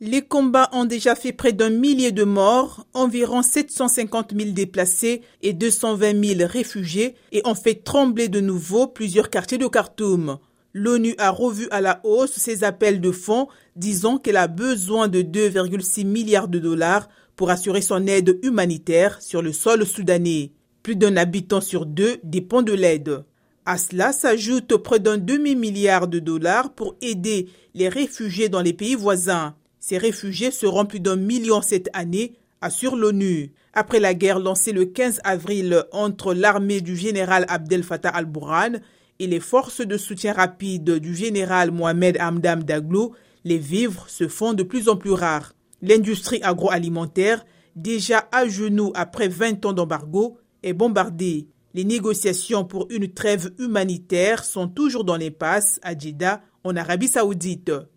Les combats ont déjà fait près d'un millier de morts, environ 750 000 déplacés et 220 000 réfugiés et ont fait trembler de nouveau plusieurs quartiers de Khartoum. L'ONU a revu à la hausse ses appels de fonds, disant qu'elle a besoin de 2,6 milliards de dollars pour assurer son aide humanitaire sur le sol soudanais. Plus d'un habitant sur deux dépend de l'aide. À cela s'ajoute près d'un demi-milliard de dollars pour aider les réfugiés dans les pays voisins. Ces réfugiés seront plus d'un million cette année, assure l'ONU. Après la guerre lancée le 15 avril entre l'armée du général Abdel Fattah al-Burhan et les forces de soutien rapide du général Mohamed Hamdam Daglo, les vivres se font de plus en plus rares. L'industrie agroalimentaire, déjà à genoux après 20 ans d'embargo, est bombardée. Les négociations pour une trêve humanitaire sont toujours dans l'impasse à Jeddah, en Arabie saoudite.